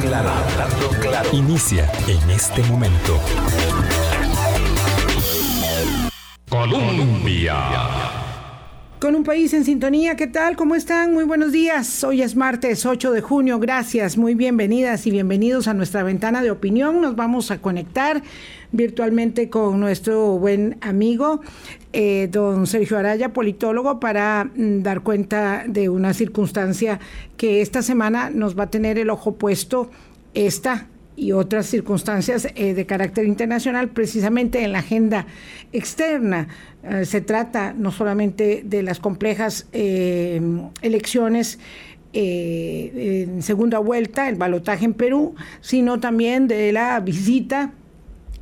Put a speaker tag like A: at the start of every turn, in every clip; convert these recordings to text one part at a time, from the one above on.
A: claro, hablando claro. Inicia en este momento. Colombia.
B: Con un país en sintonía, ¿qué tal? ¿Cómo están? Muy buenos días. Hoy es martes 8 de junio. Gracias, muy bienvenidas y bienvenidos a nuestra ventana de opinión. Nos vamos a conectar virtualmente con nuestro buen amigo, eh, don Sergio Araya, politólogo, para mm, dar cuenta de una circunstancia que esta semana nos va a tener el ojo puesto esta y otras circunstancias eh, de carácter internacional, precisamente en la agenda externa. Eh, se trata no solamente de las complejas eh, elecciones en segunda vuelta, el balotaje en Perú, sino también de la visita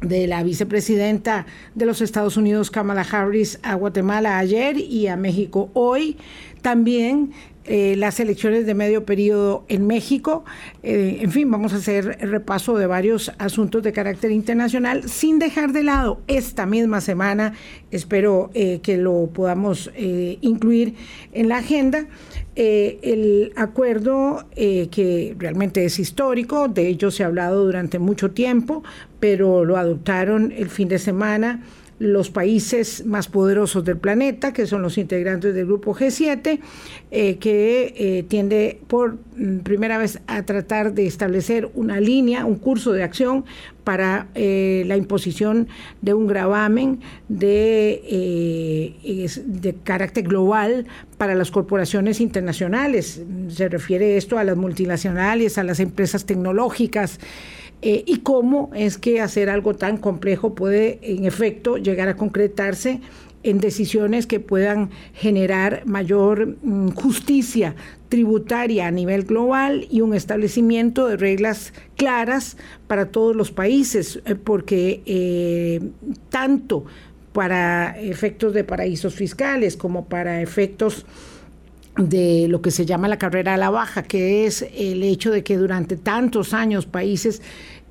B: de la vicepresidenta de los Estados Unidos, Kamala Harris, a Guatemala ayer y a México hoy. También eh, las elecciones de medio periodo en México. Eh, en fin, vamos a hacer repaso de varios asuntos de carácter internacional sin dejar de lado esta misma semana. Espero eh, que lo podamos incluir en la agenda. el acuerdo que realmente es histórico, de ello se ha hablado durante mucho tiempo, pero lo adoptaron el fin de semana los países más poderosos del planeta, que son los integrantes del grupo G7, eh, que eh, tiende por mm, primera vez a tratar de establecer una línea, un curso de acción para eh, la imposición de un gravamen de, de carácter global para las corporaciones internacionales. Se refiere esto a las multinacionales, a las empresas tecnológicas. Eh, y cómo es que hacer algo tan complejo puede en efecto llegar a concretarse en decisiones que puedan generar mayor mm, justicia tributaria a nivel global y un establecimiento de reglas claras para todos los países, eh, porque eh, tanto para efectos de paraísos fiscales como para efectos de lo que se llama la carrera a la baja, que es el hecho de que durante tantos años países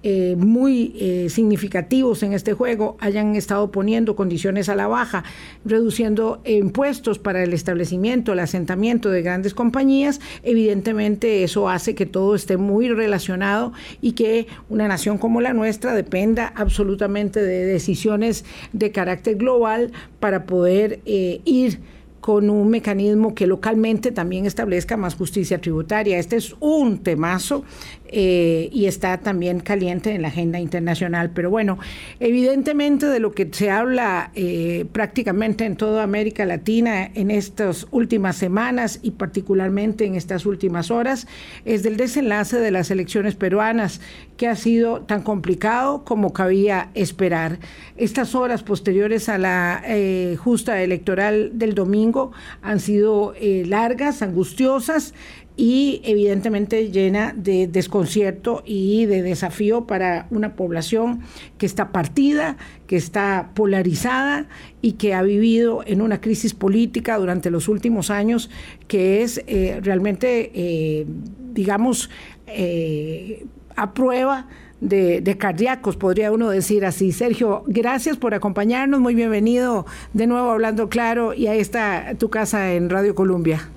B: eh, muy eh, significativos en este juego hayan estado poniendo condiciones a la baja, reduciendo impuestos para el establecimiento, el asentamiento de grandes compañías, evidentemente eso hace que todo esté muy relacionado y que una nación como la nuestra dependa absolutamente de decisiones de carácter global para poder eh, ir con un mecanismo que localmente también establezca más justicia tributaria. Este es un temazo eh, y está también caliente en la agenda internacional. Pero bueno, evidentemente de lo que se habla eh, prácticamente en toda América Latina en estas últimas semanas y particularmente en estas últimas horas es del desenlace de las elecciones peruanas, que ha sido tan complicado como cabía esperar. Estas horas posteriores a la eh, justa electoral del domingo han sido largas, angustiosas y evidentemente llena de desconcierto y de desafío para una población que está partida, que está polarizada y que ha vivido en una crisis política durante los últimos años que es eh, realmente, eh, digamos, eh, a prueba de, de, cardíacos, podría uno decir así. Sergio, gracias por acompañarnos, muy bienvenido de nuevo Hablando Claro y a esta tu casa en Radio Colombia.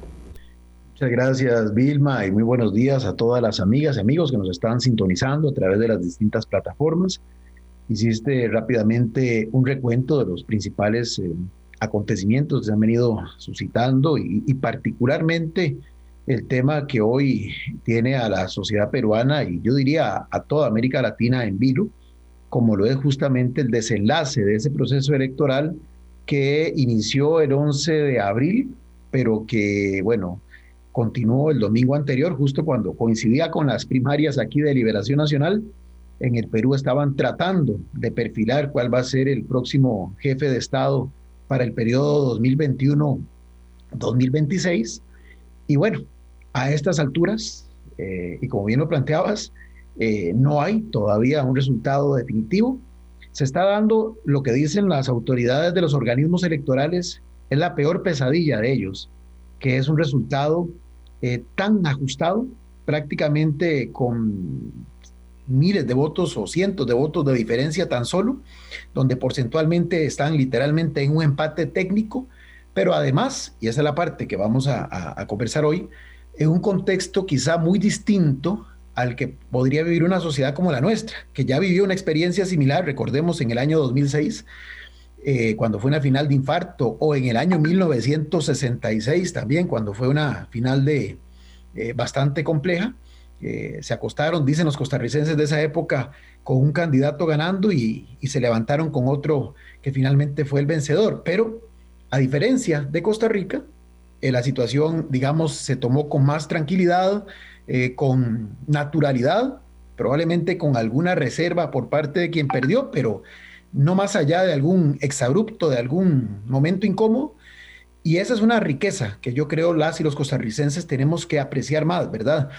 C: Muchas gracias, Vilma, y muy buenos días a todas las amigas y amigos que nos están sintonizando a través de las distintas plataformas. Hiciste rápidamente un recuento de los principales eh, acontecimientos que se han venido suscitando y, particularmente el tema que hoy tiene a la sociedad peruana y yo diría a, toda América Latina en vilo, como lo es justamente el desenlace de ese proceso electoral que inició el 11 de abril, pero que, bueno, continuó el domingo anterior, justo cuando coincidía con las primarias aquí de Liberación Nacional. En el Perú estaban tratando de perfilar cuál va a ser el próximo jefe de Estado para el periodo 2021-2026. Y bueno, a estas alturas, eh, y como bien lo planteabas, eh, no hay todavía un resultado definitivo. Se está dando lo que dicen las autoridades de los organismos electorales, es la peor pesadilla de ellos, que es un resultado eh, tan ajustado, prácticamente con miles de votos o cientos de votos de diferencia tan solo, donde porcentualmente están literalmente en un empate técnico, pero además, y esa es la parte que vamos a, a conversar hoy, en un contexto quizá muy distinto al que podría vivir una sociedad como la nuestra, que ya vivió una experiencia similar, recordemos en el año 2006, eh, cuando fue una final de infarto, o en el año 1966 también, cuando fue una final de eh, bastante compleja. se acostaron, dicen los costarricenses de esa época, con un candidato ganando y, se levantaron con otro que finalmente fue el vencedor. Pero a diferencia de Costa Rica, eh, la situación, digamos, se tomó con más tranquilidad, eh, con naturalidad, probablemente con alguna reserva por parte de quien perdió, pero no más allá de algún exabrupto, de algún momento incómodo. Y esa es una riqueza que yo creo las y los costarricenses tenemos que apreciar más, ¿verdad?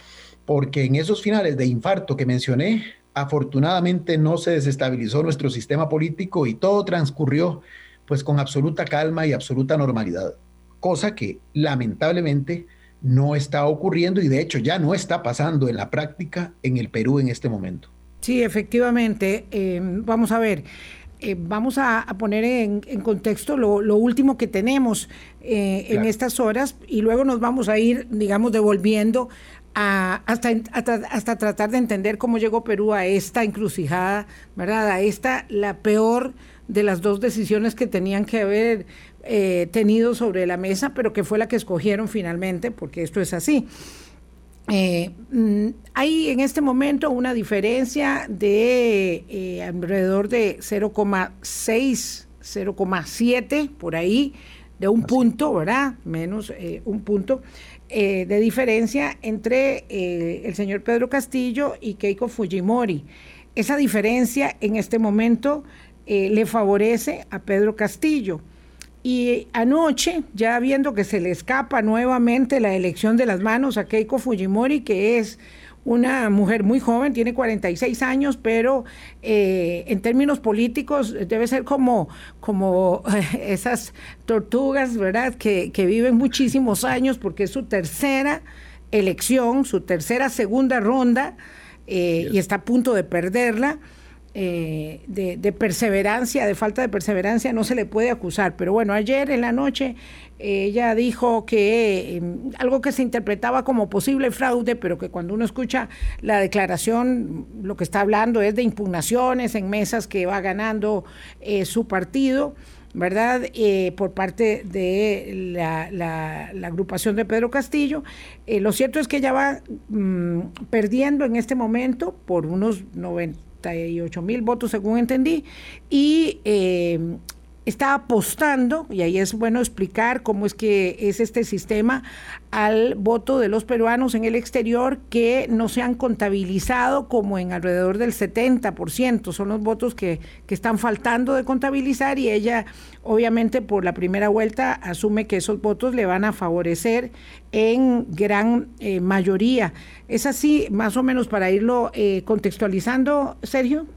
C: Porque en esos finales de infarto que mencioné, afortunadamente no se desestabilizó nuestro sistema político y todo transcurrió pues con absoluta calma y absoluta normalidad cosa que lamentablemente no está ocurriendo y de hecho ya no está pasando en la práctica en el Perú en este momento.
B: Sí, efectivamente. Eh, vamos a ver. Eh, vamos a, poner en, contexto lo, último que tenemos eh, en estas horas y luego nos vamos a ir, digamos, devolviendo a, hasta, hasta, tratar de entender cómo llegó Perú a esta encrucijada, ¿verdad? A esta, la peor de las dos decisiones que tenían que haber eh, tenido sobre la mesa, pero que fue la que escogieron finalmente, porque esto es así. Eh, mm, hay en este momento una diferencia de eh, alrededor de 0,6, 0,7 por ahí, de un punto, ¿verdad? Menos un punto de diferencia entre el señor Pedro Castillo y Keiko Fujimori. Esa diferencia en este momento le favorece a Pedro Castillo. Y anoche, ya viendo que se le escapa nuevamente la elección de las manos a Keiko Fujimori, que es una mujer muy joven, tiene 46 años, pero eh, en términos políticos debe ser como, como esas tortugas, ¿verdad? Que, que viven muchísimos años porque es su tercera elección, su tercera segunda ronda eh, y está a punto de perderla. Eh, de, perseverancia, de falta de perseverancia, no se le puede acusar. Pero bueno, ayer en la noche ella dijo que em, algo que se interpretaba como posible fraude, pero que cuando uno escucha la declaración, lo que está hablando es de impugnaciones en mesas que va ganando eh, su partido. ¿verdad? Eh, por parte de la, agrupación de Pedro Castillo. lo cierto es que ella va mm, perdiendo en este momento por unos 90 ocho mil votos, según entendí, y eh, está apostando, y ahí es bueno explicar cómo es que es este sistema, al voto de los peruanos en el exterior que no se han contabilizado como en alrededor del 70%. Son los votos que, que están faltando de contabilizar y ella obviamente por la primera vuelta asume que esos votos le van a favorecer en gran eh, mayoría. ¿Es así más o menos para irlo eh, contextualizando, Sergio?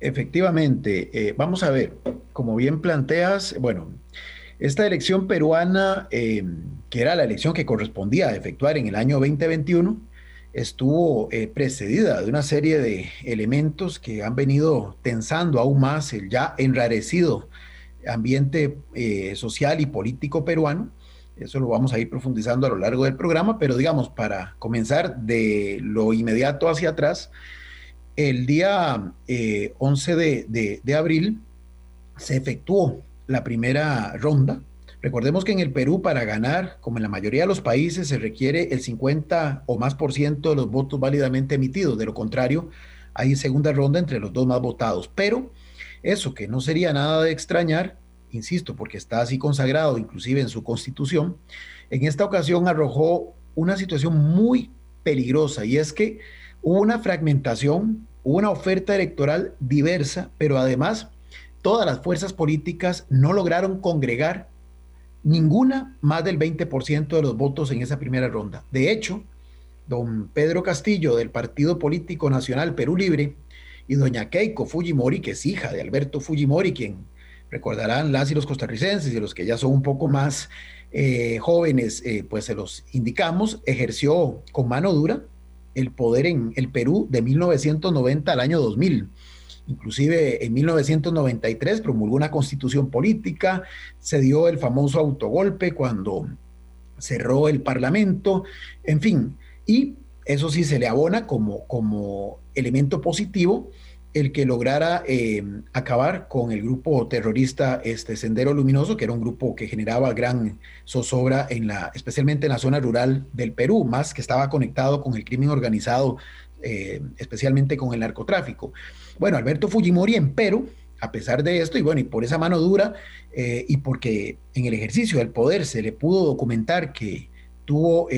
C: Efectivamente, eh, vamos a ver, como bien planteas, bueno, esta elección peruana, eh, que era la elección que correspondía a efectuar en el año 2021, estuvo eh, precedida de una serie de elementos que han venido tensando aún más el ya enrarecido ambiente social y político peruano. Eso lo vamos a ir profundizando a lo largo del programa, pero digamos, para comenzar de lo inmediato hacia atrás, el día 11 eh, de, abril se efectuó la primera ronda. Recordemos que en el Perú para ganar, como en la mayoría de los países, se requiere el 50 o más por ciento de los votos válidamente emitidos. De lo contrario, hay segunda ronda entre los dos más votados. Pero eso que no sería nada de extrañar, insisto, porque está así consagrado inclusive en su constitución, en esta ocasión arrojó una situación muy peligrosa y es que hubo una fragmentación una oferta electoral diversa, pero además todas las fuerzas políticas no lograron congregar ninguna más del 20% de los votos en esa primera ronda. De hecho, don Pedro Castillo del Partido Político Nacional Perú Libre y doña Keiko Fujimori, que es hija de Alberto Fujimori, quien recordarán las y los costarricenses y los que ya son un poco más eh, jóvenes, eh, pues se los indicamos, ejerció con mano dura el poder en el Perú de 1990 al año 2000. Inclusive en 1993 promulgó una constitución política, se dio el famoso autogolpe cuando cerró el Parlamento, en fin. Y eso sí se le abona como, como elemento positivo el que lograra eh, acabar con el grupo terrorista este Sendero Luminoso, que era un grupo que generaba gran zozobra en la, especialmente en la zona rural del Perú, más que estaba conectado con el crimen organizado, eh, especialmente con el narcotráfico. Bueno, Alberto Fujimori en Perú, a pesar de esto, y bueno, y por esa mano dura, eh, y porque en el ejercicio del poder se le pudo documentar que tuvo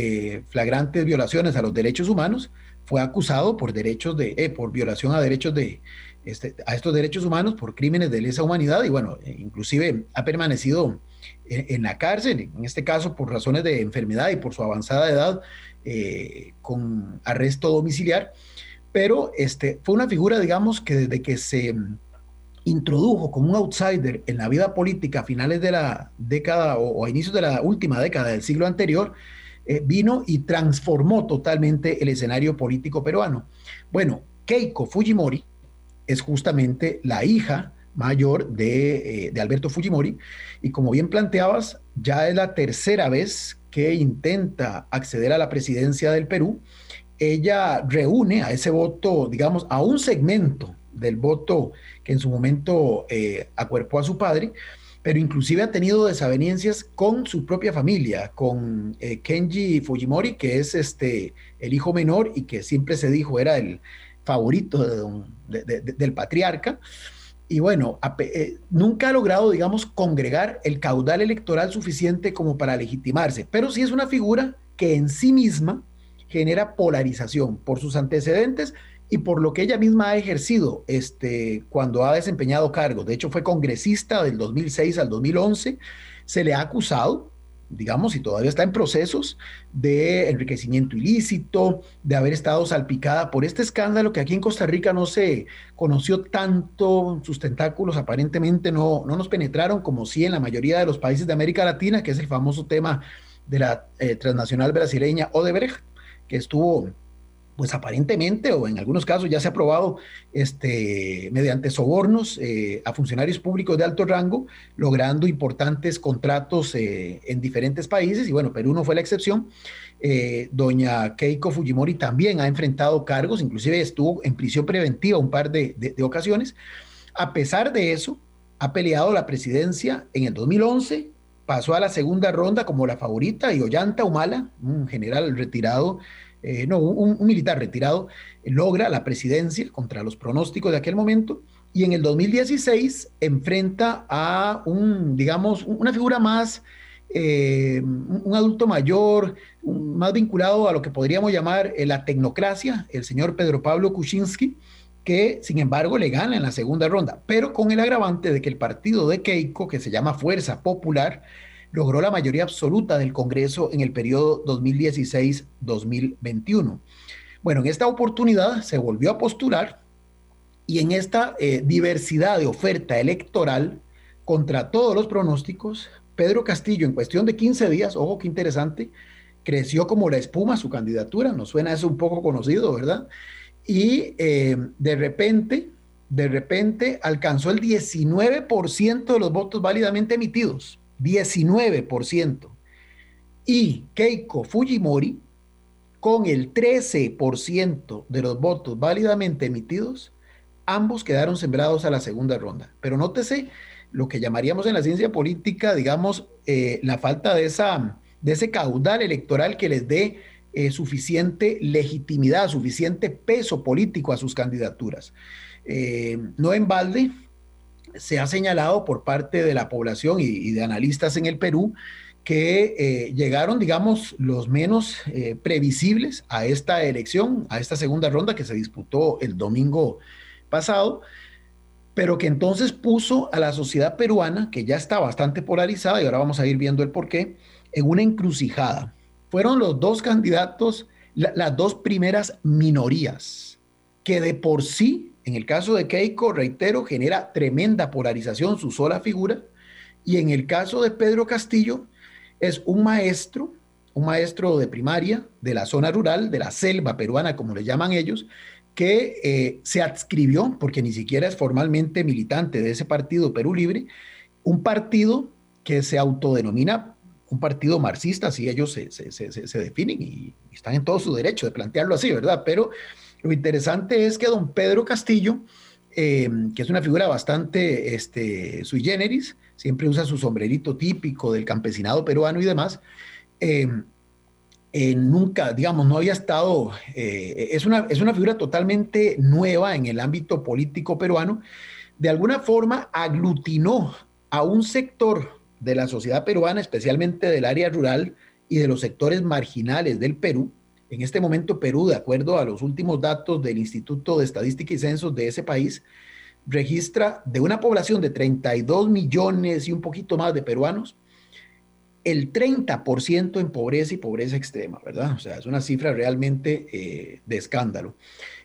C: flagrantes violaciones a los derechos humanos, fue acusado por derechos de, eh, por violación a derechos de, este, a estos derechos humanos por crímenes de lesa humanidad y bueno, eh, inclusive ha permanecido en, la cárcel, en este caso por razones de enfermedad y por su avanzada edad eh, con arresto domiciliar, pero este, fue una figura, digamos, que desde que se introdujo como un outsider en la vida política a finales de la década o, o a inicios de la última década del siglo anterior, eh, vino y transformó totalmente el escenario político peruano. Bueno, Keiko Fujimori es justamente la hija mayor de, eh, de, Alberto Fujimori y como bien planteabas, ya es la tercera vez que intenta acceder a la presidencia del Perú. Ella reúne a ese voto, digamos, a un segmento del voto que en su momento eh, acuerpó a su padre, pero inclusive ha tenido desavenencias con su propia familia, con eh, Kenji Fujimori, que es este, el hijo menor y que siempre se dijo era el favorito del patriarca. Y bueno, eh, nunca ha logrado, digamos, congregar el caudal electoral suficiente como para legitimarse, pero sí es una figura que en sí misma genera polarización por sus antecedentes y por lo que ella misma ha ejercido este, cuando ha desempeñado cargos. De hecho, fue congresista del 2006 al 2011. Se le ha acusado, digamos, y todavía está en procesos de enriquecimiento ilícito, de haber estado salpicada por este escándalo que aquí en Costa Rica no se conoció tanto, sus tentáculos aparentemente no, no nos penetraron como sí en la mayoría de los países de América Latina, que es el famoso tema de la eh, transnacional brasileña Odebrecht, que estuvo pues aparentemente o en algunos casos ya se ha probado este, mediante sobornos eh, a funcionarios públicos de alto rango, logrando importantes contratos eh, en diferentes países, y bueno, Perú no fue la excepción. Eh, doña Keiko Fujimori también ha enfrentado cargos, inclusive estuvo en prisión preventiva un par de, de ocasiones. A pesar de eso, ha peleado la presidencia en el 2011, pasó a la segunda ronda como la favorita y Ollanta Humala, un general retirado, eh, no, un, militar retirado, logra la presidencia contra los pronósticos de aquel momento y en el 2016 enfrenta a un, digamos, una figura más, eh, un adulto mayor, más vinculado a lo que podríamos llamar eh, la tecnocracia, el señor Pedro Pablo Kuczynski, que sin embargo le gana en la segunda ronda, pero con el agravante de que el partido de Keiko, que se llama Fuerza Popular, logró la mayoría absoluta del Congreso en el periodo 2016-2021. Bueno, en esta oportunidad se volvió a postular y en esta eh, diversidad de oferta electoral, contra todos los pronósticos, Pedro Castillo en cuestión de 15 días, ojo qué interesante, creció como la espuma su candidatura, nos suena eso un poco conocido, ¿verdad? Y eh, de repente, de repente alcanzó el 19% de los votos válidamente emitidos. 19%. Y Keiko Fujimori, con el 13% de los votos válidamente emitidos, ambos quedaron sembrados a la segunda ronda. Pero nótese lo que llamaríamos en la ciencia política, digamos, eh, la falta de, esa, de ese caudal electoral que les dé eh, suficiente legitimidad, suficiente peso político a sus candidaturas. Eh, no en balde, se ha señalado por parte de la población y, de analistas en el Perú que eh, llegaron, digamos, los menos eh, previsibles a esta elección, a esta segunda ronda que se disputó el domingo pasado, pero que entonces puso a la sociedad peruana, que ya está bastante polarizada, y ahora vamos a ir viendo el por qué, en una encrucijada. Fueron los dos candidatos, las dos primeras minorías, que de por sí en el caso de Keiko, reitero, genera tremenda polarización su sola figura. Y en el caso de Pedro Castillo, es un maestro, un maestro de primaria de la zona rural, de la selva peruana, como le llaman ellos, que eh, se adscribió, porque ni siquiera es formalmente militante de ese partido Perú Libre, un partido que se autodenomina un partido marxista, así ellos se, se, se, definen y, están en todo su derecho de plantearlo así, ¿verdad? Pero lo interesante es que don Pedro Castillo, eh, que es una figura bastante este, sui generis, siempre usa su sombrerito típico del campesinado peruano y demás, eh, eh, nunca, digamos, no había estado, es, una, es una figura totalmente nueva en el ámbito político peruano, de alguna forma aglutinó a un sector de la sociedad peruana, especialmente del área rural y de los sectores marginales del Perú. En este momento Perú, de acuerdo a los últimos datos del Instituto de Estadística y Censos de ese país, registra de una población de 32 millones y un poquito más de peruanos, el 30% en pobreza y pobreza extrema, ¿verdad? O sea, es una cifra realmente eh, de escándalo.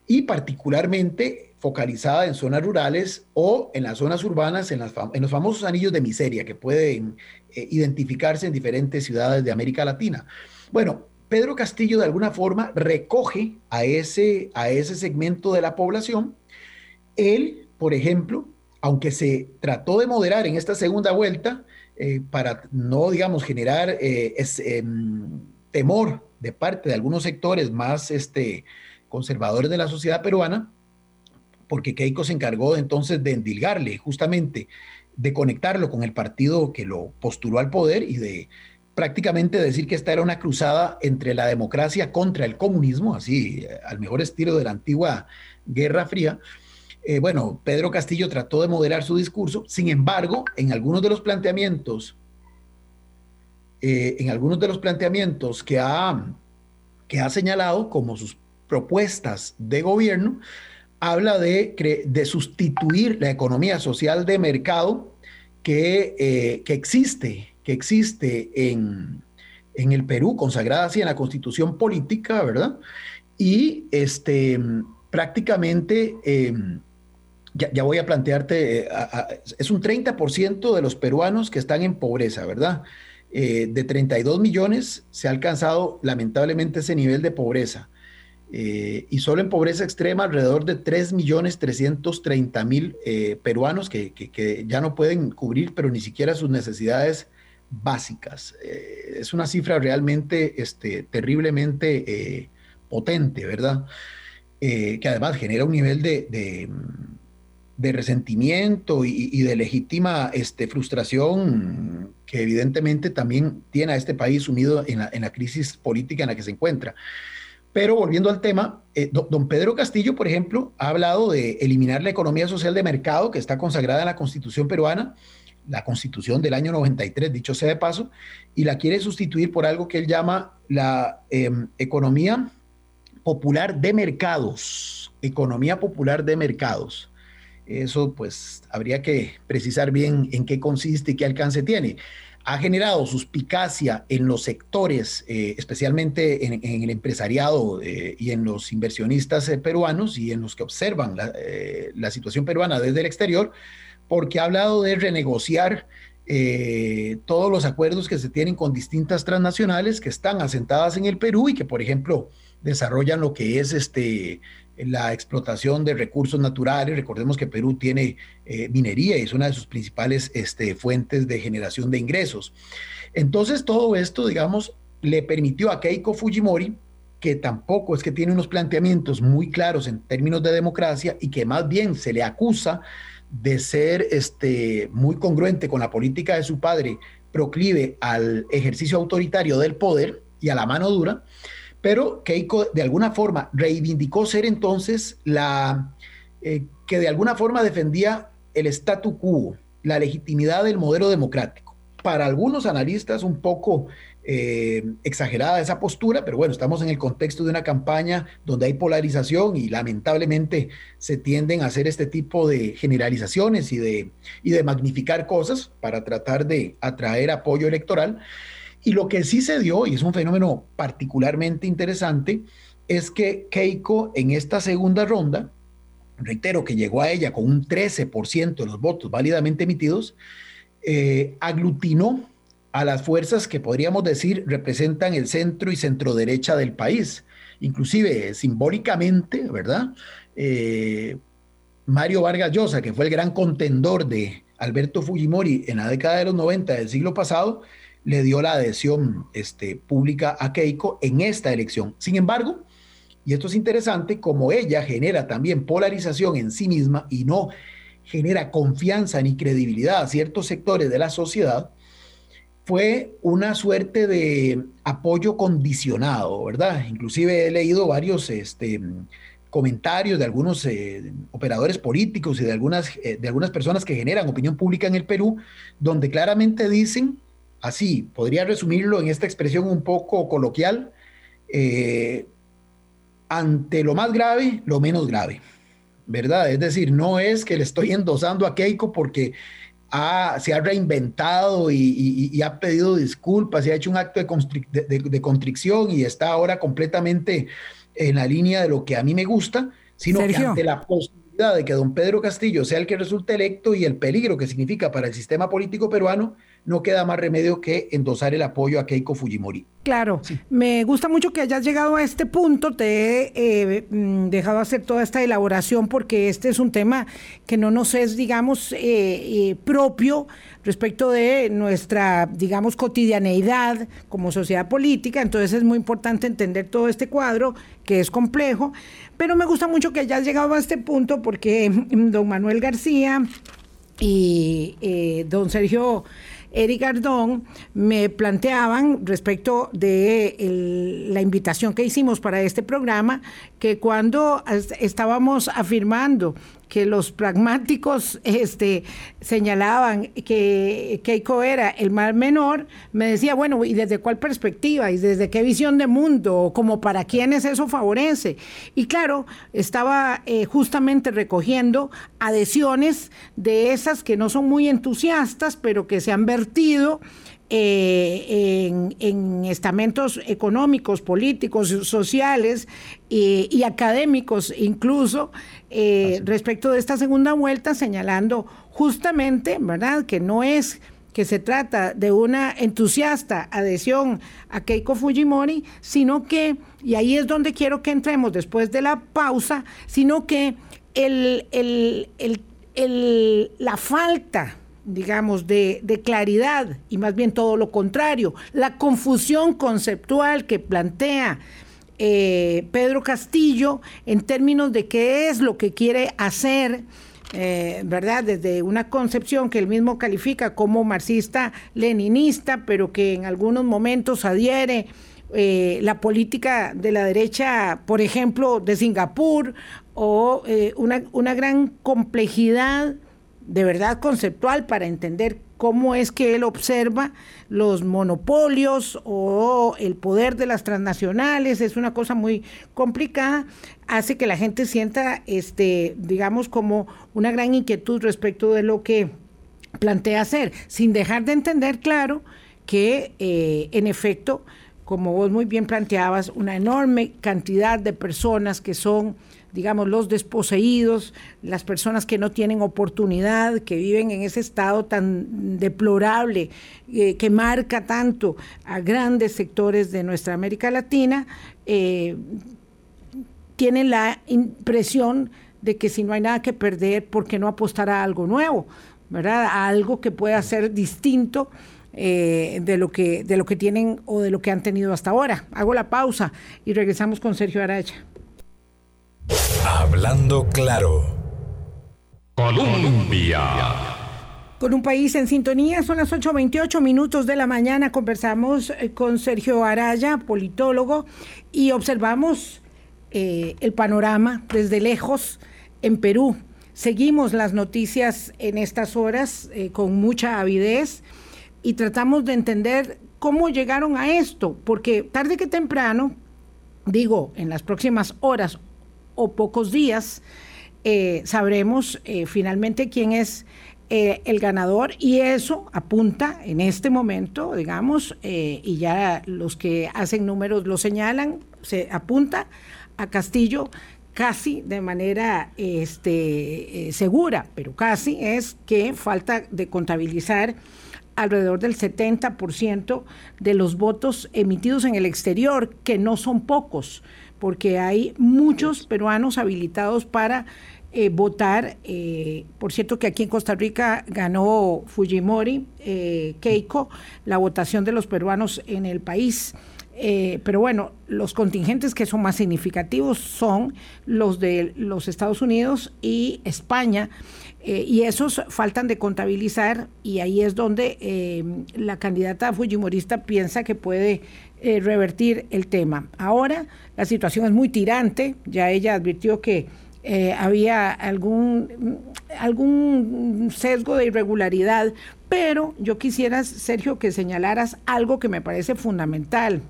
C: Y particularmente focalizada en zonas rurales o en las zonas urbanas, en, los famosos anillos de miseria que pueden eh, identificarse en diferentes ciudades de América Latina. Bueno, Pedro Castillo de alguna forma recoge a ese, a ese segmento de la población. Él, por ejemplo, aunque se trató de moderar en esta segunda vuelta eh, para no, digamos, generar eh, em, temor de parte de algunos sectores más este, conservadores de la sociedad peruana, porque Keiko se encargó entonces de endilgarle, justamente de conectarlo con el partido que lo postuló al poder y de prácticamente decir que esta era una cruzada entre la democracia contra el comunismo, así eh, al mejor estilo de la antigua Guerra Fría. Eh, bueno, Pedro Castillo trató de moderar su discurso, sin embargo, en algunos de los planteamientos, eh, en algunos de los planteamientos que ha, que ha señalado como sus propuestas de gobierno, habla de, de sustituir la economía social de mercado que, que existe, que existe en, en, el Perú, consagrada así en la constitución política, ¿verdad? Y este, prácticamente, em, ya, voy a plantearte, eh, es un 30% de los peruanos que están en pobreza, ¿verdad? Eh, de 32 millones se ha alcanzado lamentablemente ese nivel de pobreza. Eh, y solo en pobreza extrema alrededor de 3.330.000 eh, peruanos que, que, ya no pueden cubrir, pero ni siquiera sus necesidades básicas. Eh, es una cifra realmente este, terriblemente eh, potente, ¿verdad? que además genera un nivel de, de, resentimiento y, de legítima este, frustración que evidentemente también tiene a este país sumido en la, en la crisis política en la que se encuentra. Pero volviendo al tema, eh, don Pedro Castillo, por ejemplo, ha hablado de eliminar la economía social de mercado que está consagrada en la Constitución peruana, la Constitución del año 93, dicho sea de paso, y la quiere sustituir por algo que él llama la em, economía popular de mercados, economía popular de mercados. Eso pues habría que precisar bien en qué consiste y qué alcance tiene ha generado suspicacia en los sectores, eh, especialmente en, el empresariado eh, y en los inversionistas eh, peruanos y en los que observan la, situación peruana desde el exterior, porque ha hablado de renegociar todos los acuerdos que se tienen con distintas transnacionales que están asentadas en el Perú y que, por ejemplo, desarrollan lo que es este la explotación de recursos naturales. Recordemos que Perú tiene eh, minería y es una de sus principales este, fuentes de generación de ingresos. Entonces, todo esto, digamos, le permitió a Keiko Fujimori, que tampoco es que tiene unos planteamientos muy claros en términos de democracia y que más bien se le acusa de ser este, muy congruente con la política de su padre, proclive al ejercicio autoritario del poder y a la mano dura, pero Keiko de alguna forma reivindicó ser entonces la eh, que de alguna forma defendía el statu quo, la legitimidad del modelo democrático. Para algunos analistas un poco eh, exagerada esa postura, pero bueno, estamos en el contexto de una campaña donde hay polarización y lamentablemente se tienden a hacer este tipo de generalizaciones y de, y de magnificar cosas para tratar de atraer apoyo electoral. Y lo que sí se dio, y es un fenómeno particularmente interesante, es que Keiko en esta segunda ronda, reitero que llegó a ella con un 13% de los votos válidamente emitidos, eh, aglutinó a las fuerzas que podríamos decir representan el centro y centro derecha del país. Inclusive simbólicamente, ¿verdad? Eh, Mario Vargas Llosa, que fue el gran contendor de Alberto Fujimori en la década de los 90 del siglo pasado, le dio la adhesión este, pública a Keiko en esta elección. Sin embargo, y esto es interesante, como ella genera también polarización en sí misma y no genera confianza ni credibilidad a ciertos sectores de la sociedad, fue una suerte de apoyo condicionado, ¿verdad? Inclusive he leído varios este, comentarios de algunos eh, operadores políticos y de algunas, eh, de algunas personas que generan opinión pública en el Perú, donde claramente dicen, así, podría resumirlo en esta expresión un poco coloquial, eh, ante lo más grave, lo menos grave, ¿verdad? Es decir, no es que le estoy endosando a Keiko porque se ha reinventado y, ha pedido disculpas y ha hecho un acto de, de, constricción y está ahora completamente en la línea de lo que a mí me gusta, sino que ante la posibilidad de que don Pedro Castillo sea el que resulte electo y el peligro que significa para el sistema político peruano, no queda más remedio que endosar el apoyo a Keiko Fujimori.
B: Claro, me gusta mucho que hayas llegado a este punto, te he eh, mm, dejado hacer toda esta elaboración porque este es un tema que no nos es, digamos, eh, eh, propio respecto de nuestra, digamos, cotidianeidad como sociedad política, entonces es muy importante entender todo este cuadro que es complejo, pero me gusta mucho que hayas llegado a este punto porque mm, don Manuel García y don Sergio Eric Ardón me planteaban respecto de la invitación que hicimos para este programa, que cuando estábamos afirmando que los pragmáticos este, señalaban que Keiko era el mal menor, me decía, bueno, ¿y desde cuál perspectiva? ¿Y desde qué visión de mundo? ¿Como para quiénes eso favorece? Y claro, estaba eh, justamente recogiendo adhesiones de esas que no son muy entusiastas, pero que se han vertido eh, en, estamentos económicos, políticos, sociales y académicos incluso eh, respecto de esta segunda vuelta, señalando justamente, ¿verdad?, que no es que se trata de una entusiasta adhesión a Keiko Fujimori, sino que, y ahí es donde quiero que entremos después de la pausa, sino que el, la falta digamos, de, claridad y más bien todo lo contrario, la confusión conceptual que plantea eh, Pedro Castillo en términos de qué es lo que quiere hacer. Eh, ¿verdad? Desde una concepción que él mismo califica como marxista-leninista, pero que en algunos momentos adhiere eh, la política de la derecha, por ejemplo, de Singapur, o una, una gran complejidad de verdad conceptual para entender cómo es que él observa los monopolios o el poder de las transnacionales, es una cosa muy complicada, hace que la gente sienta, este, digamos, como una gran inquietud respecto de lo que plantea hacer, sin dejar de entender, claro, que eh, en efecto, como vos muy bien planteabas, una enorme cantidad de personas que son digamos, los desposeídos, las personas que no tienen oportunidad, que viven en ese estado tan deplorable, eh, que marca tanto a grandes sectores de nuestra América Latina, eh, tienen la impresión de que si no hay nada que perder, ¿por qué no apostar a algo nuevo? ¿verdad? A algo que pueda ser distinto eh, de, lo que, de lo que tienen o de lo que han tenido hasta ahora. Hago la pausa y regresamos con Sergio Araya.
A: Hablando claro. Colombia.
B: Con un país en sintonía, son las 8.28 minutos de la mañana. Conversamos eh, con Sergio Araya, politólogo, y observamos eh, el panorama desde lejos en Perú. Seguimos las noticias en estas horas eh, con mucha avidez y tratamos de entender cómo llegaron a esto, porque tarde que temprano, digo, en las próximas horas o pocos días eh, sabremos eh, finalmente quién es eh, el ganador y eso apunta en este momento, digamos, y ya los que hacen números lo señalan, se apunta a Castillo casi de manera este, segura, pero casi es que falta de contabilizar alrededor del 70% de los votos emitidos en el exterior, que no son pocos porque hay muchos peruanos habilitados para eh, votar. Eh, por cierto que aquí en Costa Rica ganó Fujimori, eh, Keiko, la votación de los peruanos en el país. pero bueno, los contingentes que son más significativos son los de los Estados Unidos y España. y esos faltan de contabilizar y ahí es donde la candidata fujimorista piensa que puede revertir el tema. Ahora la situación es muy tirante, ya ella advirtió que eh, había algún, algún sesgo de irregularidad, pero yo quisiera, Sergio, que señalaras algo que me parece fundamental.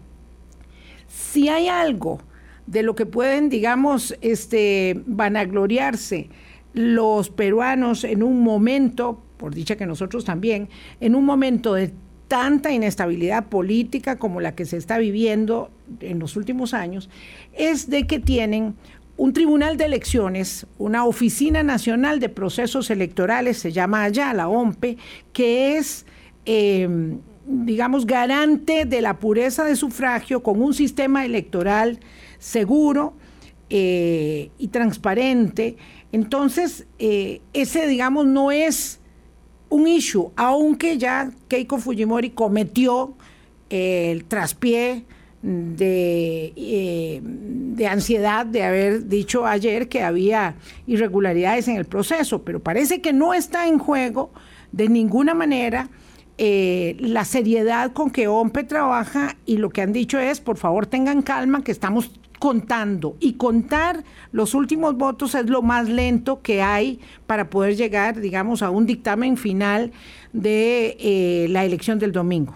B: Si hay algo de lo que pueden, digamos, este, vanagloriarse los peruanos en un momento, por dicha que nosotros también, en un momento de tanta inestabilidad política como la que se está viviendo en los últimos años, es de que tienen un tribunal de elecciones, una oficina nacional de procesos electorales, se llama allá la OMPE, que es, em, digamos, garante de la pureza de sufragio con un sistema electoral seguro eh, y transparente. Entonces, eh, ese, digamos, no es un issue, aunque ya Keiko Fujimori cometió el traspié de, eh, de ansiedad de haber dicho ayer que había irregularidades en el proceso, pero parece que no está en juego de ninguna manera eh, la seriedad con que OMPE trabaja y lo que han dicho es, por favor tengan calma que estamos contando y contar los últimos votos es lo más lento que hay para poder llegar, digamos, a un dictamen final de eh, la elección del domingo.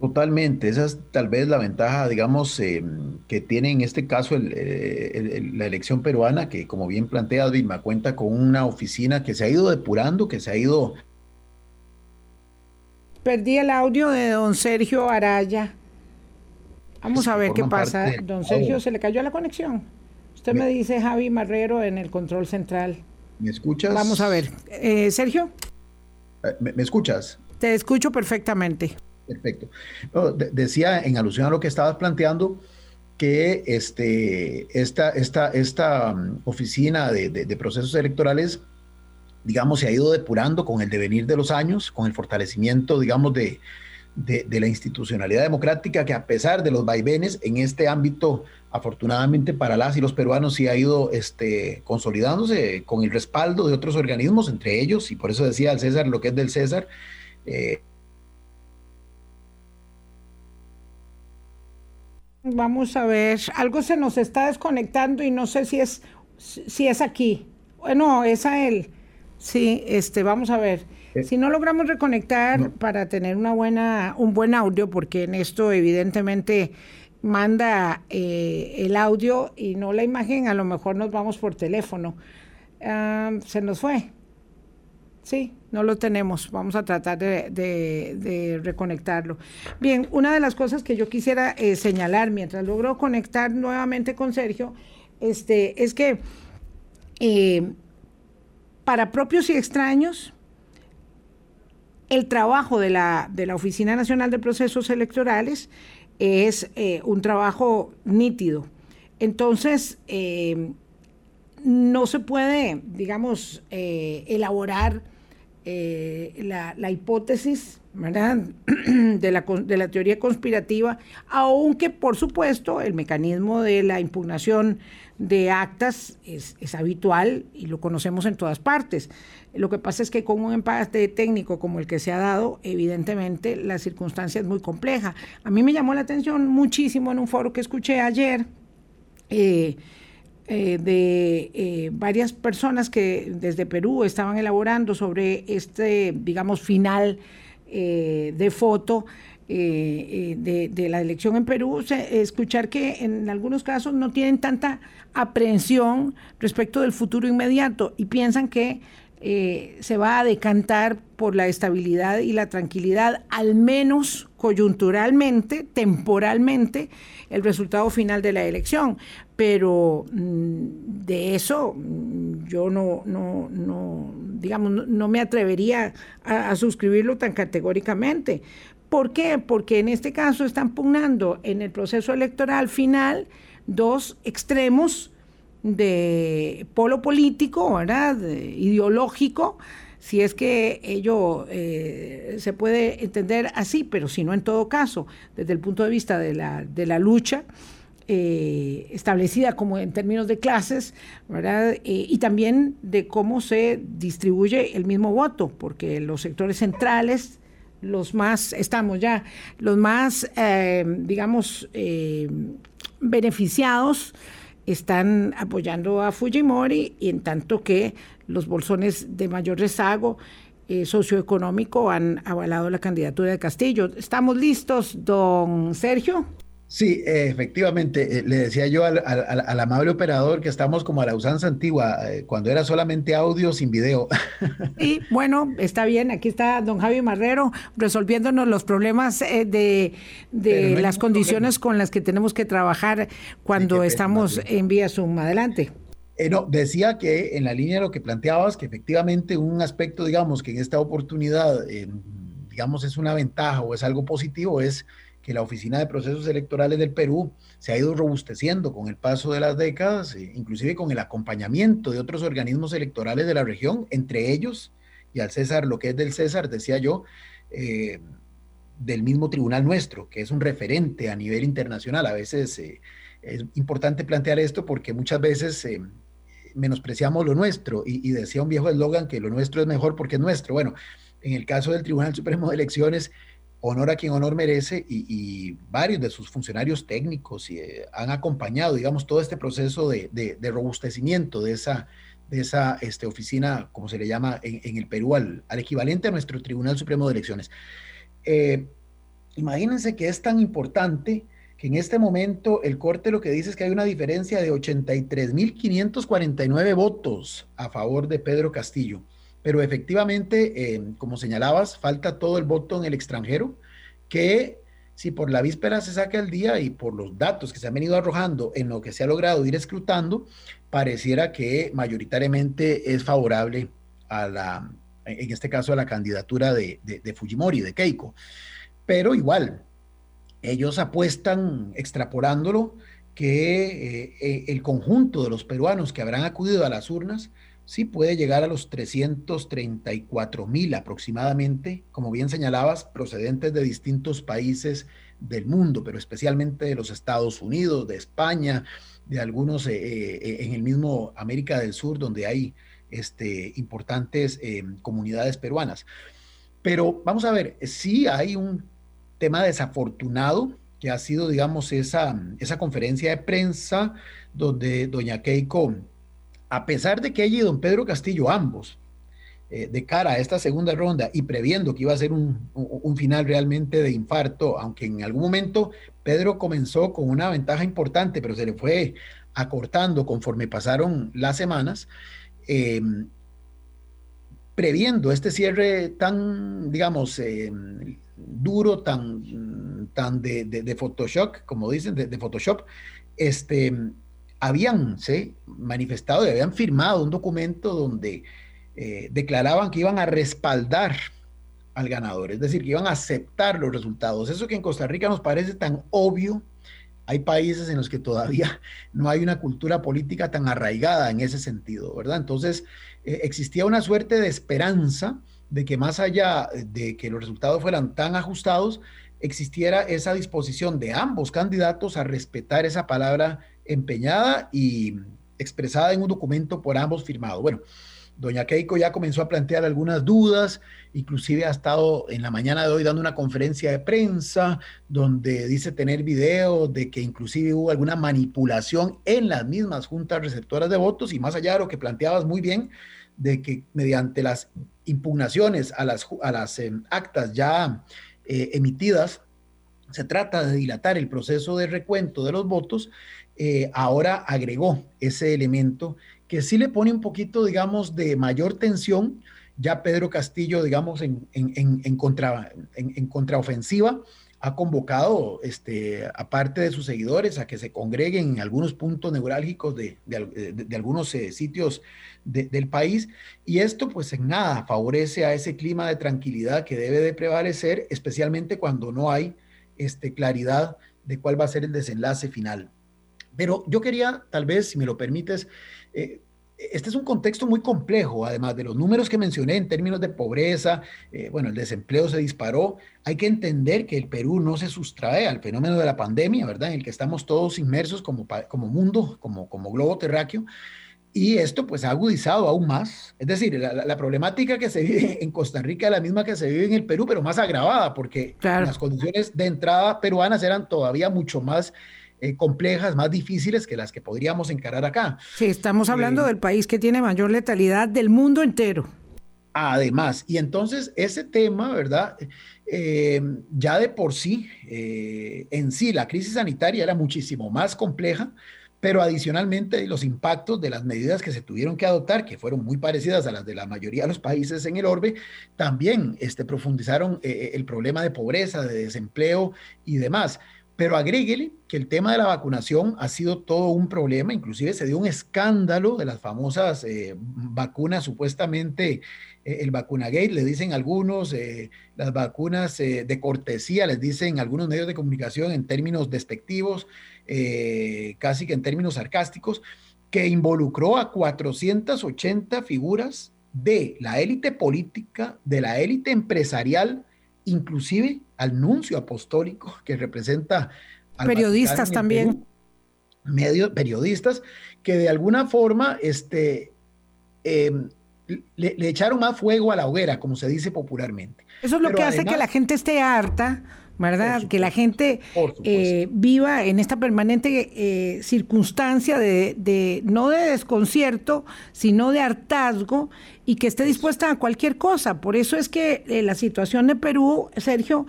C: Totalmente, esa es tal vez la ventaja, digamos, eh, que tiene en este caso eh, la elección peruana, que como bien plantea Vilma, cuenta con una oficina que se ha ido depurando, que se ha ido...
B: Perdí el audio de don Sergio Araya. Vamos a ver qué pasa. Don Sergio, ¿se le cayó la conexión? Usted me, dice Javi Marrero en el control central.
C: ¿Me escuchas?
B: Vamos a ver. Eh, Sergio.
C: ¿Me escuchas?
B: Te escucho perfectamente.
C: Perfecto. decía en alusión a lo que estabas planteando que este, esta, esta, esta mm, oficina de, procesos electorales, digamos, se ha ido depurando con el devenir de los años, con el fortalecimiento, digamos, de, de, la institucionalidad democrática, que a pesar de los vaivenes en este ámbito, afortunadamente para las y los peruanos, sí ha ido este, consolidándose con el respaldo de otros organismos, entre ellos, y por eso decía el César lo que es del César, eh,
B: Vamos a ver, algo se nos está desconectando y no sé si es si es aquí. Bueno, es a él. Sí, este, vamos a ver. Eh. Si no logramos reconectar para tener una buena, un buen audio, porque en esto evidentemente manda eh, el audio y no la imagen, a lo mejor nos vamos por teléfono. Ah, se nos fue. Sí, no lo tenemos. Vamos a tratar de, reconectarlo. Bien, una de las cosas que yo quisiera eh, señalar mientras logro conectar nuevamente con Sergio, este, es que eh, para propios y extraños, el trabajo de la, de la Oficina Nacional de Procesos Electorales es eh, un trabajo nítido. Entonces, no se puede, digamos, elaborar eh, la, hipótesis De, la, de la teoría conspirativa, aunque por supuesto el mecanismo de la impugnación de actas es, es, habitual y lo conocemos en todas partes. Lo que pasa es que con un empate técnico como el que se ha dado, evidentemente la circunstancia es muy compleja. A mí me llamó la atención muchísimo en un foro que escuché ayer. Eh, eh, de eh, varias personas que desde Perú estaban elaborando sobre este, digamos, final eh, de foto de, de, la elección en Perú, escuchar que en algunos casos no tienen tanta aprehensión respecto del futuro inmediato y piensan que se va a decantar por la estabilidad y la tranquilidad, al menos coyunturalmente, temporalmente, el resultado final de la elección. Pero mm, de eso mm, yo no, no, no digamos, no, me atrevería a, suscribirlo tan categóricamente. ¿Por qué? Porque en este caso están pugnando en el proceso electoral final dos extremos de polo político, ¿verdad? ideológico, si es que ello eh, se puede entender así, pero si no en todo caso, desde el punto de vista de la, de la lucha eh, establecida como en términos de clases, ¿verdad? Eh, y también de cómo se distribuye el mismo voto, porque los sectores centrales, los más, estamos ya, los más, digamos, beneficiados, están apoyando a Fujimori y en tanto que los bolsones de mayor rezago eh, socioeconómico han avalado la candidatura de Castillo. ¿Estamos listos, don Sergio?
C: Sí, efectivamente, eh, le decía yo al, amable operador que estamos como a la usanza antigua, eh, cuando era solamente audio sin video.
B: Y bueno, está bien, aquí está don Javi Marrero resolviéndonos los problemas eh, de, las condiciones con las que tenemos que trabajar cuando estamos en vía Zoom. Adelante.
C: No, decía que en la línea de lo que planteabas, que efectivamente un aspecto, digamos, que en esta oportunidad, digamos, es una ventaja o es algo positivo, es que la Oficina de Procesos Electorales del Perú se ha ido robusteciendo con el paso de las décadas, eh, inclusive con el acompañamiento de otros organismos electorales de la región, entre ellos, y al César, lo que es del César, decía yo, eh, del mismo tribunal nuestro, que es un referente a nivel internacional. A veces eh, es importante plantear esto porque muchas veces menospreciamos lo nuestro y, y decía un viejo eslogan que lo nuestro es mejor porque es nuestro. Bueno, en el caso del Tribunal Supremo de Elecciones, honor a quien honor merece y, varios de sus funcionarios técnicos eh, han acompañado, digamos, todo este proceso de, robustecimiento de esa, de esa este, oficina, como se le llama en, el Perú, al, equivalente a nuestro Tribunal Supremo de Elecciones. Eh, imagínense que es tan importante en este momento el corte lo que dice es que hay una diferencia de 83.549 votos a favor de Pedro Castillo pero efectivamente, eh, como señalabas, falta todo el voto en el extranjero, que si por la víspera se saca el día y por los datos que se han venido arrojando en lo que se ha logrado ir escrutando, pareciera que mayoritariamente es favorable a la, en este caso, a la candidatura de, Fujimori, de Keiko. Pero igual, ellos apuestan, extrapolándolo, que eh, eh, el conjunto de los peruanos que habrán acudido a las urnas sí puede llegar a los 334 mil aproximadamente, como bien señalabas, procedentes de distintos países del mundo, pero especialmente de los Estados Unidos, de España, de algunos eh, en el mismo América del Sur, donde hay este, importantes comunidades peruanas. Pero vamos a ver, sí hay un tema desafortunado que ha sido, digamos, esa, esa conferencia de prensa donde doña Keiko a pesar de que ella y don Pedro Castillo, ambos, eh, de cara a esta segunda ronda y previendo que iba a ser un, final realmente de infarto, aunque en algún momento Pedro comenzó con una ventaja importante, pero se le fue acortando conforme pasaron las semanas, em, previendo este cierre tan, digamos, em, duro, tan, tan de, de, Photoshop, como dicen, de, de Photoshop, este, habían manifestado y habían firmado un documento donde eh, declaraban que iban a respaldar al ganador, es decir, que iban a aceptar los resultados. Eso que en Costa Rica nos parece tan obvio, hay países en los que todavía no hay una cultura política tan arraigada en ese sentido, ¿verdad? Entonces, eh, existía una suerte de esperanza de que más allá de que los resultados fueran tan ajustados, existiera esa disposición de ambos candidatos a respetar esa palabra empeñada y expresada en un documento por ambos firmado. Bueno, doña Keiko ya comenzó a plantear algunas dudas, inclusive ha estado en la mañana de hoy dando una conferencia de prensa donde dice tener video de que inclusive hubo alguna manipulación en las mismas juntas receptoras de votos y más allá de lo que planteabas muy bien, de que mediante las impugnaciones a las, a las eh, actas ya eh, emitidas, se trata de dilatar el proceso de recuento de los votos eh, ahora agregó ese elemento que sí le pone un poquito, digamos, de mayor tensión. Ya Pedro Castillo, digamos, en, en, contra, en, contraofensiva, ha convocado, este, aparte de sus seguidores, a que se congreguen en algunos puntos neurálgicos de, algunos eh, sitios del país. Y esto, pues, en nada favorece a ese clima de tranquilidad que debe de prevalecer, especialmente cuando no hay este, claridad de cuál va a ser el desenlace final. Pero yo quería, tal vez, si me lo permites, eh, este es un contexto muy complejo, además de los números que mencioné en términos de pobreza, eh, bueno, el desempleo se disparó, hay que entender que el Perú no se sustrae al fenómeno de la pandemia, ¿verdad? En el que estamos todos inmersos como, como mundo, como, como globo terráqueo, y esto pues ha agudizado aún más. Es decir, la, problemática que se vive en Costa Rica es la misma que se vive en el Perú, pero más agravada, porque las condiciones de entrada peruanas eran todavía mucho más eh, complejas, más difíciles que las que podríamos encarar acá.
B: Sí, estamos hablando eh, del país que tiene mayor letalidad del mundo entero.
C: Además, y entonces ese tema, ¿verdad? Eh, ya de por sí, en sí, la crisis sanitaria era muchísimo más compleja pero adicionalmente los impactos de las medidas que se tuvieron que adoptar, que fueron muy parecidas a las de la mayoría de los países en el orbe, también este, profundizaron eh, el problema de pobreza, de desempleo y demás. Pero agréguele que el tema de la vacunación ha sido todo un problema, inclusive se dio un escándalo de las famosas eh, vacunas supuestamente, el vacunagate, le dicen algunos, las vacunas de cortesía, les dicen algunos medios de comunicación en términos despectivos, eh, casi que en términos sarcásticos, que involucró a 480 figuras de la élite política, de la élite empresarial, inclusive al nuncio apostólico que representa...
B: periodistas también.
C: Medios, periodistas que de alguna forma este, em, le, echaron más fuego a la hoguera, como se dice popularmente.
B: Eso es lo que hace que la gente esté harta ¿verdad? Que la gente eh, viva en esta permanente eh, circunstancia de, no de desconcierto, sino de hartazgo y que esté dispuesta a cualquier cosa. Por eso es que eh, la situación de Perú, Sergio,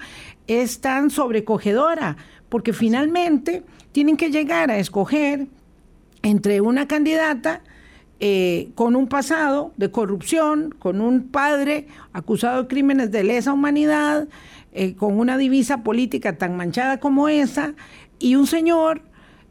B: es tan sobrecogedora, porque finalmente tienen que llegar a escoger entre una candidata con un pasado de corrupción, con un padre acusado de crímenes de lesa humanidad, eh, con una divisa política tan manchada como esa, y un señor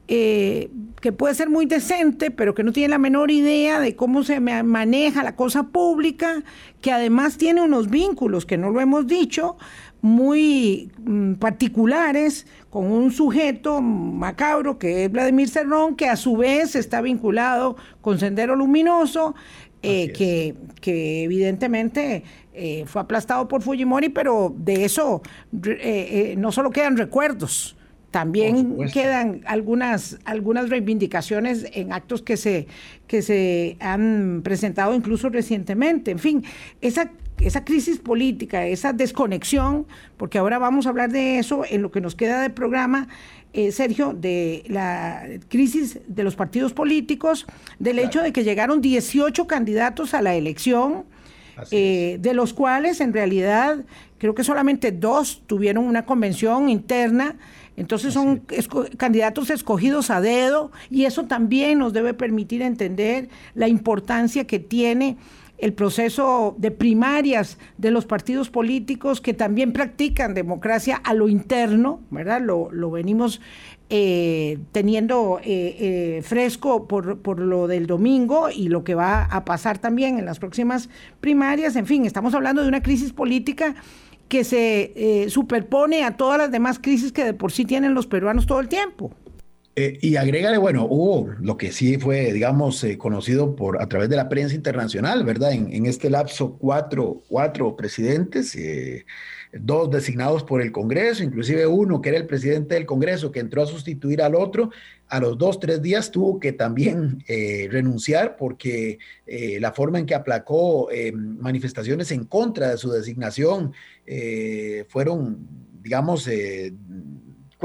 B: eh, que puede ser muy decente, pero que no tiene la menor idea de cómo se maneja la cosa pública, que además tiene unos vínculos, que no lo hemos dicho, muy mm, particulares con un sujeto macabro que es Vladimir Cerrón, que a su vez está vinculado con Sendero Luminoso, eh, que, que, evidentemente eh, fue aplastado por Fujimori, pero de eso eh, no solo quedan recuerdos, también quedan algunas, algunas reivindicaciones en actos que se, que se han presentado incluso recientemente. En fin, esa, esa crisis política, esa desconexión, porque ahora vamos a hablar de eso en lo que nos queda de programa, eh, Sergio, de la crisis de los partidos políticos, del hecho de que llegaron 18 candidatos a la elección, eh, de los cuales en realidad creo que solamente dos tuvieron una convención interna. Entonces son candidatos escogidos a dedo y eso también nos debe permitir entender la importancia que tiene el proceso de primarias de los partidos políticos que también practican democracia a lo interno, ¿verdad? Lo, lo venimos eh, teniendo eh, eh, fresco por, por, lo del domingo y lo que va a pasar también en las próximas primarias. En fin, estamos hablando de una crisis política que se superpone a todas las demás crisis que de por sí tienen los peruanos todo el tiempo.
C: Eh, y agrégale, bueno, hubo lo que sí fue, digamos, eh, conocido por a través de la prensa internacional, ¿verdad? En, este lapso, cuatro, cuatro presidentes, eh, dos designados por el Congreso, inclusive uno que era el presidente del Congreso, que entró a sustituir al otro, a los dos, tres días tuvo que también renunciar porque la forma en que aplacó manifestaciones en contra de su designación fueron, digamos,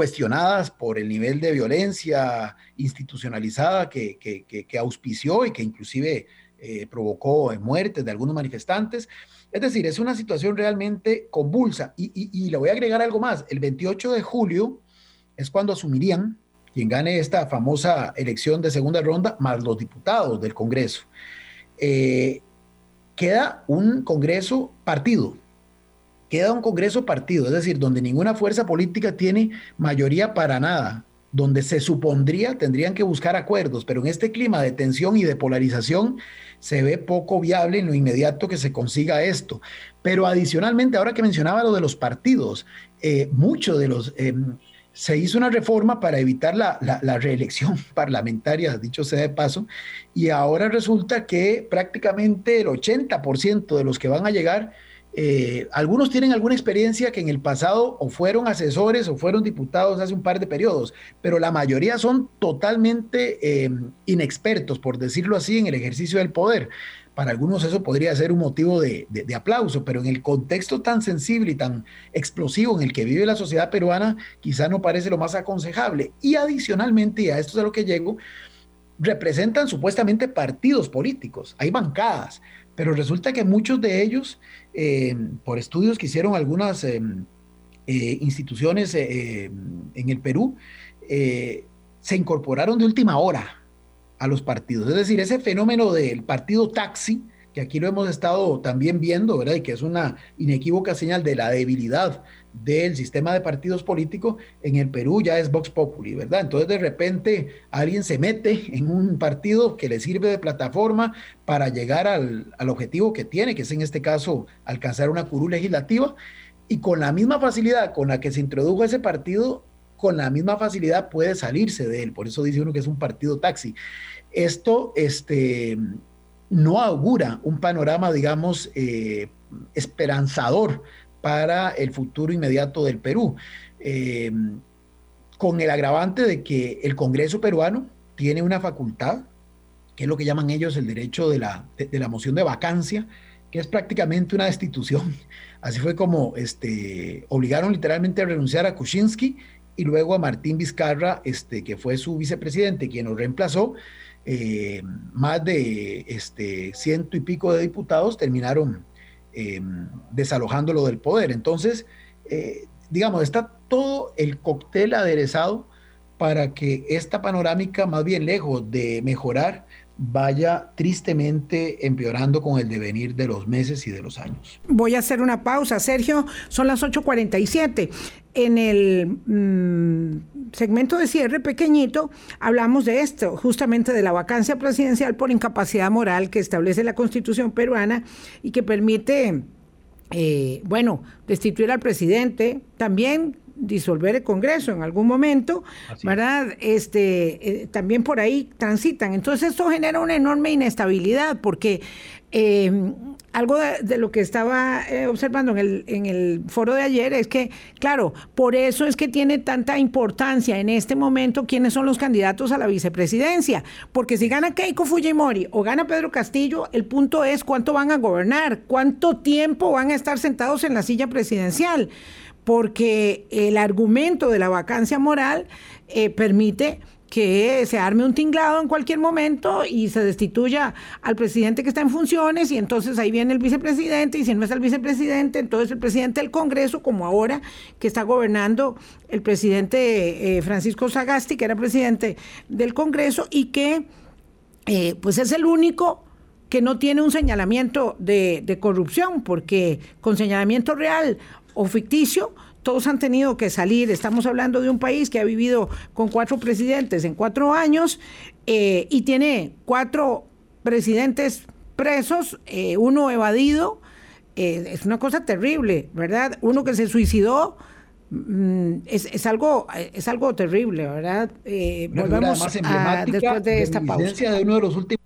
C: cuestionadas por el nivel de violencia institucionalizada que, que, auspició y que inclusive eh, provocó muertes de algunos manifestantes. Es decir, es una situación realmente convulsa. Y, y, le voy a agregar algo más. El 28 de julio es cuando asumirían quien gane esta famosa elección de segunda ronda, más los diputados del Congreso. Eh, queda un Congreso partido, queda un Congreso partido, es decir, donde ninguna fuerza política tiene mayoría para nada, donde se supondría tendrían que buscar acuerdos, pero en este clima de tensión y de polarización se ve poco viable en lo inmediato que se consiga esto. Pero adicionalmente, ahora que mencionaba lo de los partidos, eh, muchos de los... Eh, se hizo una reforma para evitar la, la, reelección parlamentaria, dicho sea de paso, y ahora resulta que prácticamente el 80% de los que van a llegar, eh, algunos tienen alguna experiencia que en el pasado o fueron asesores o fueron diputados hace un par de periodos, pero la mayoría son totalmente eh, inexpertos, por decirlo así, en el ejercicio del poder. Para algunos eso podría ser un motivo de, aplauso, pero en el contexto tan sensible y tan explosivo en el que vive la sociedad peruana, quizá no parece lo más aconsejable. Y adicionalmente, y a esto es a lo que llego, representan supuestamente partidos políticos, hay bancadas, pero resulta que muchos de ellos, eh, por estudios que hicieron algunas eh, eh, instituciones en el Perú, se incorporaron de última hora a los partidos. Es decir, ese fenómeno del partido taxi, que aquí lo hemos estado también viendo, ¿verdad? Y que es una inequívoca señal de la debilidad del sistema de partidos políticos, en el Perú ya es Vox Populi, ¿verdad? Entonces de repente alguien se mete en un partido que le sirve de plataforma para llegar al, al objetivo que tiene, que es en este caso alcanzar una curul legislativa, y con la misma facilidad con la que se introdujo ese partido, con la misma facilidad puede salirse de él. Por eso dice uno que es un partido taxi. Esto este, no augura un panorama, digamos, eh, esperanzador para el futuro inmediato del Perú, eh, con el agravante de que el Congreso peruano tiene una facultad, que es lo que llaman ellos el derecho de la, de, la moción de vacancia, que es prácticamente una destitución. Así fue como este, obligaron literalmente a renunciar a Kuczynski y luego a Martín Vizcarra, este, que fue su vicepresidente, quien lo reemplazó, eh, más de este, ciento y pico de diputados terminaron eh, desalojándolo del poder. Entonces, eh, digamos, está todo el cóctel aderezado para que esta panorámica, más bien lejos de mejorar, vaya tristemente empeorando con el devenir de los meses y de los años.
B: Voy a hacer una pausa, Sergio, son las 8.47. En el mm, segmento de cierre pequeñito hablamos de esto, justamente de la vacancia presidencial por incapacidad moral que establece la constitución peruana y que permite, eh, bueno, destituir al presidente, también disolver el Congreso en algún momento, ¿verdad? Este, eh, también por ahí transitan. Entonces esto genera una enorme inestabilidad porque em, algo de, lo que estaba eh, observando en el, en el foro de ayer es que, claro, por eso es que tiene tanta importancia en este momento quiénes son los candidatos a la vicepresidencia, porque si gana Keiko Fujimori o gana Pedro Castillo, el punto es cuánto van a gobernar, cuánto tiempo van a estar sentados en la silla presidencial porque el argumento de la vacancia moral eh, permite que se arme un tinglado en cualquier momento y se destituya al presidente que está en funciones y entonces ahí viene el vicepresidente y si no es el vicepresidente, entonces el presidente del Congreso, como ahora que está gobernando el presidente eh, Francisco Sagasti, que era presidente del Congreso y que eh, pues es el único que no tiene un señalamiento de, de corrupción, porque con señalamiento real o ficticio, todos han tenido que salir. Estamos hablando de un país que ha vivido con cuatro presidentes en cuatro años eh, y tiene cuatro presidentes presos, eh, uno evadido. Eh, es una cosa terrible, ¿verdad? Uno que se suicidó. Mm, es, algo es algo terrible, ¿verdad? volvemos a, después de esta pausa.
A: De uno de los últimos...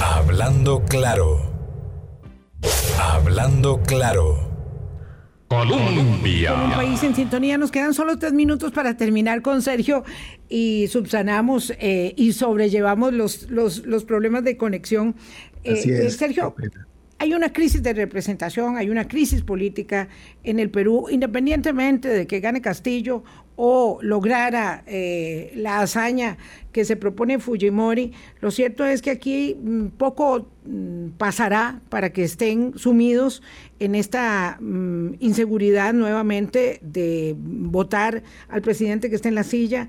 A: Hablando claro. Hablando claro. Colombia.
B: un país en sintonía. Nos quedan solo tres minutos para terminar con Sergio y subsanamos eh, y sobrellevamos los, los, los, problemas de conexión.
C: Eh, eh,
B: Sergio, hay una crisis de representación, hay una crisis política en el Perú, independientemente de que gane Castillo o lograra eh, la hazaña que se propone Fujimori, lo cierto es que aquí mm, poco mm, pasará para que estén sumidos en esta mm, inseguridad nuevamente de votar al presidente que está en la silla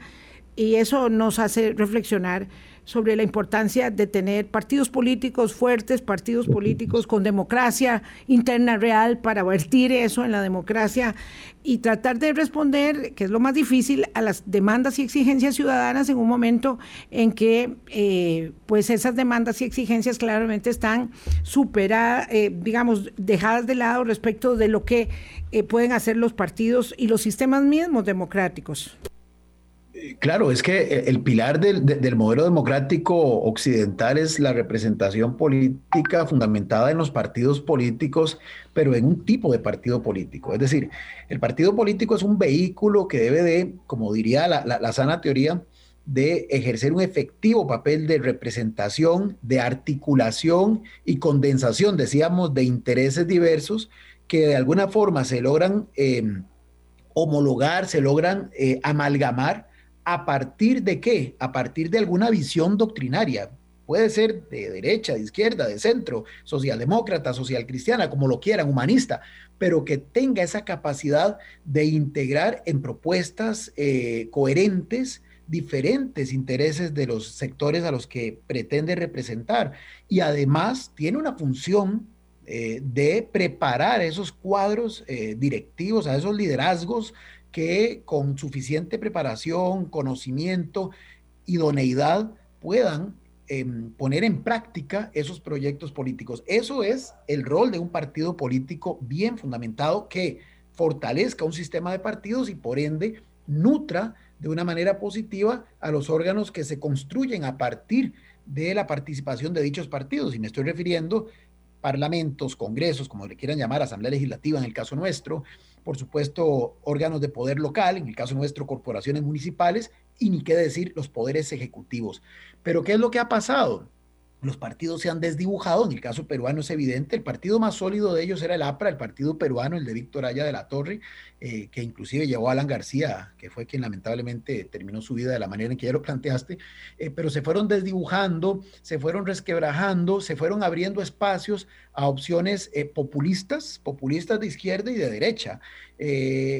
B: y eso nos hace reflexionar sobre la importancia de tener partidos políticos fuertes, partidos políticos con democracia interna real para vertir eso en la democracia y tratar de responder, que es lo más difícil, a las demandas y exigencias ciudadanas en un momento en que eh, pues esas demandas y exigencias claramente están superadas, eh, digamos, dejadas de lado respecto de lo que eh, pueden hacer los partidos y los sistemas mismos democráticos.
C: Claro, es que el pilar del, modelo democrático occidental es la representación política fundamentada en los partidos políticos, pero en un tipo de partido político. Es decir, el partido político es un vehículo que debe de, como diría la sana teoría, de ejercer un efectivo papel de representación, de articulación y condensación, decíamos, de intereses diversos que de alguna forma se logran em, homologar, se logran eh, amalgamar a partir de qué? A partir de alguna visión doctrinaria. Puede ser de derecha, de izquierda, de centro, socialdemócrata, social cristiana, como lo quieran, humanista, pero que tenga esa capacidad de integrar en propuestas eh, coherentes diferentes intereses de los sectores a los que pretende representar. Y además tiene una función eh, de preparar esos cuadros eh, directivos, a esos liderazgos que con suficiente preparación, conocimiento, idoneidad puedan em, poner en práctica esos proyectos políticos. Eso es el rol de un partido político bien fundamentado que fortalezca un sistema de partidos y por ende nutra de una manera positiva a los órganos que se construyen a partir de la participación de dichos partidos. Y me estoy refiriendo parlamentos, congresos, como le quieran llamar, asamblea legislativa en el caso nuestro, por supuesto, órganos de poder local, en el caso nuestro, corporaciones municipales, y ni qué decir los poderes ejecutivos. Pero ¿qué es lo que ha pasado? Los partidos se han desdibujado, en el caso peruano es evidente, el partido más sólido de ellos era el APRA, el partido peruano, el de Víctor Aya de la Torre, eh, que inclusive llevó a Alan García, que fue quien lamentablemente terminó su vida de la manera en que ya lo planteaste, eh, pero se fueron desdibujando, se fueron resquebrajando, se fueron abriendo espacios a opciones eh, populistas, populistas de izquierda y de derecha,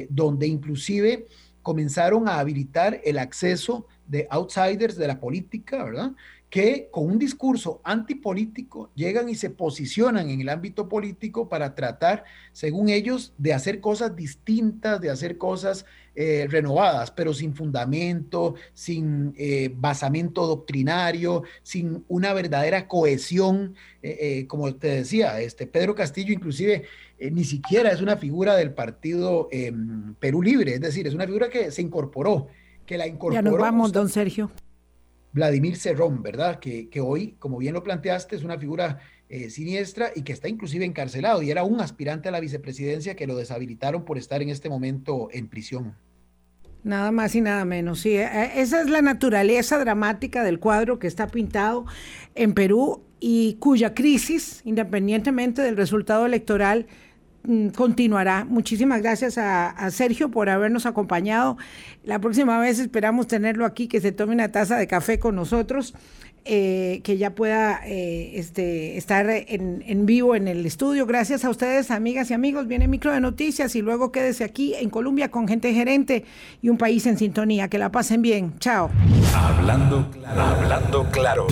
C: donde inclusive comenzaron a habilitar el acceso de outsiders de la política, ¿verdad? Que con un discurso antipolítico llegan y se posicionan en el ámbito político para tratar, según ellos, de hacer cosas distintas, de hacer cosas eh, renovadas, pero sin fundamento, sin eh, basamento doctrinario, sin una verdadera cohesión, eh, como te decía, este Pedro Castillo inclusive ni siquiera es una figura del partido em, Perú Libre, es decir, es una figura que se incorporó, que la incorporó.
B: Ya nos vamos, don Sergio.
C: Vladimir Cerrón, ¿verdad? Que, que, hoy, como bien lo planteaste, es una figura eh, siniestra y que está inclusive encarcelado y era un aspirante a la vicepresidencia que lo deshabilitaron por estar en este momento en prisión.
B: Nada más y nada menos, sí. Eh, esa es la naturaleza dramática del cuadro que está pintado en Perú y cuya crisis, independientemente del resultado electoral, continuará. Muchísimas gracias a, Sergio por habernos acompañado. La próxima vez esperamos tenerlo aquí, que se tome una taza de café con nosotros, eh, que ya pueda eh, este, estar en, en, vivo en el estudio. Gracias a ustedes, amigas y amigos. Viene micro de noticias y luego quédese aquí en Colombia con gente gerente y un país en sintonía. Que la pasen bien. Chao.
A: Hablando, hablando claro.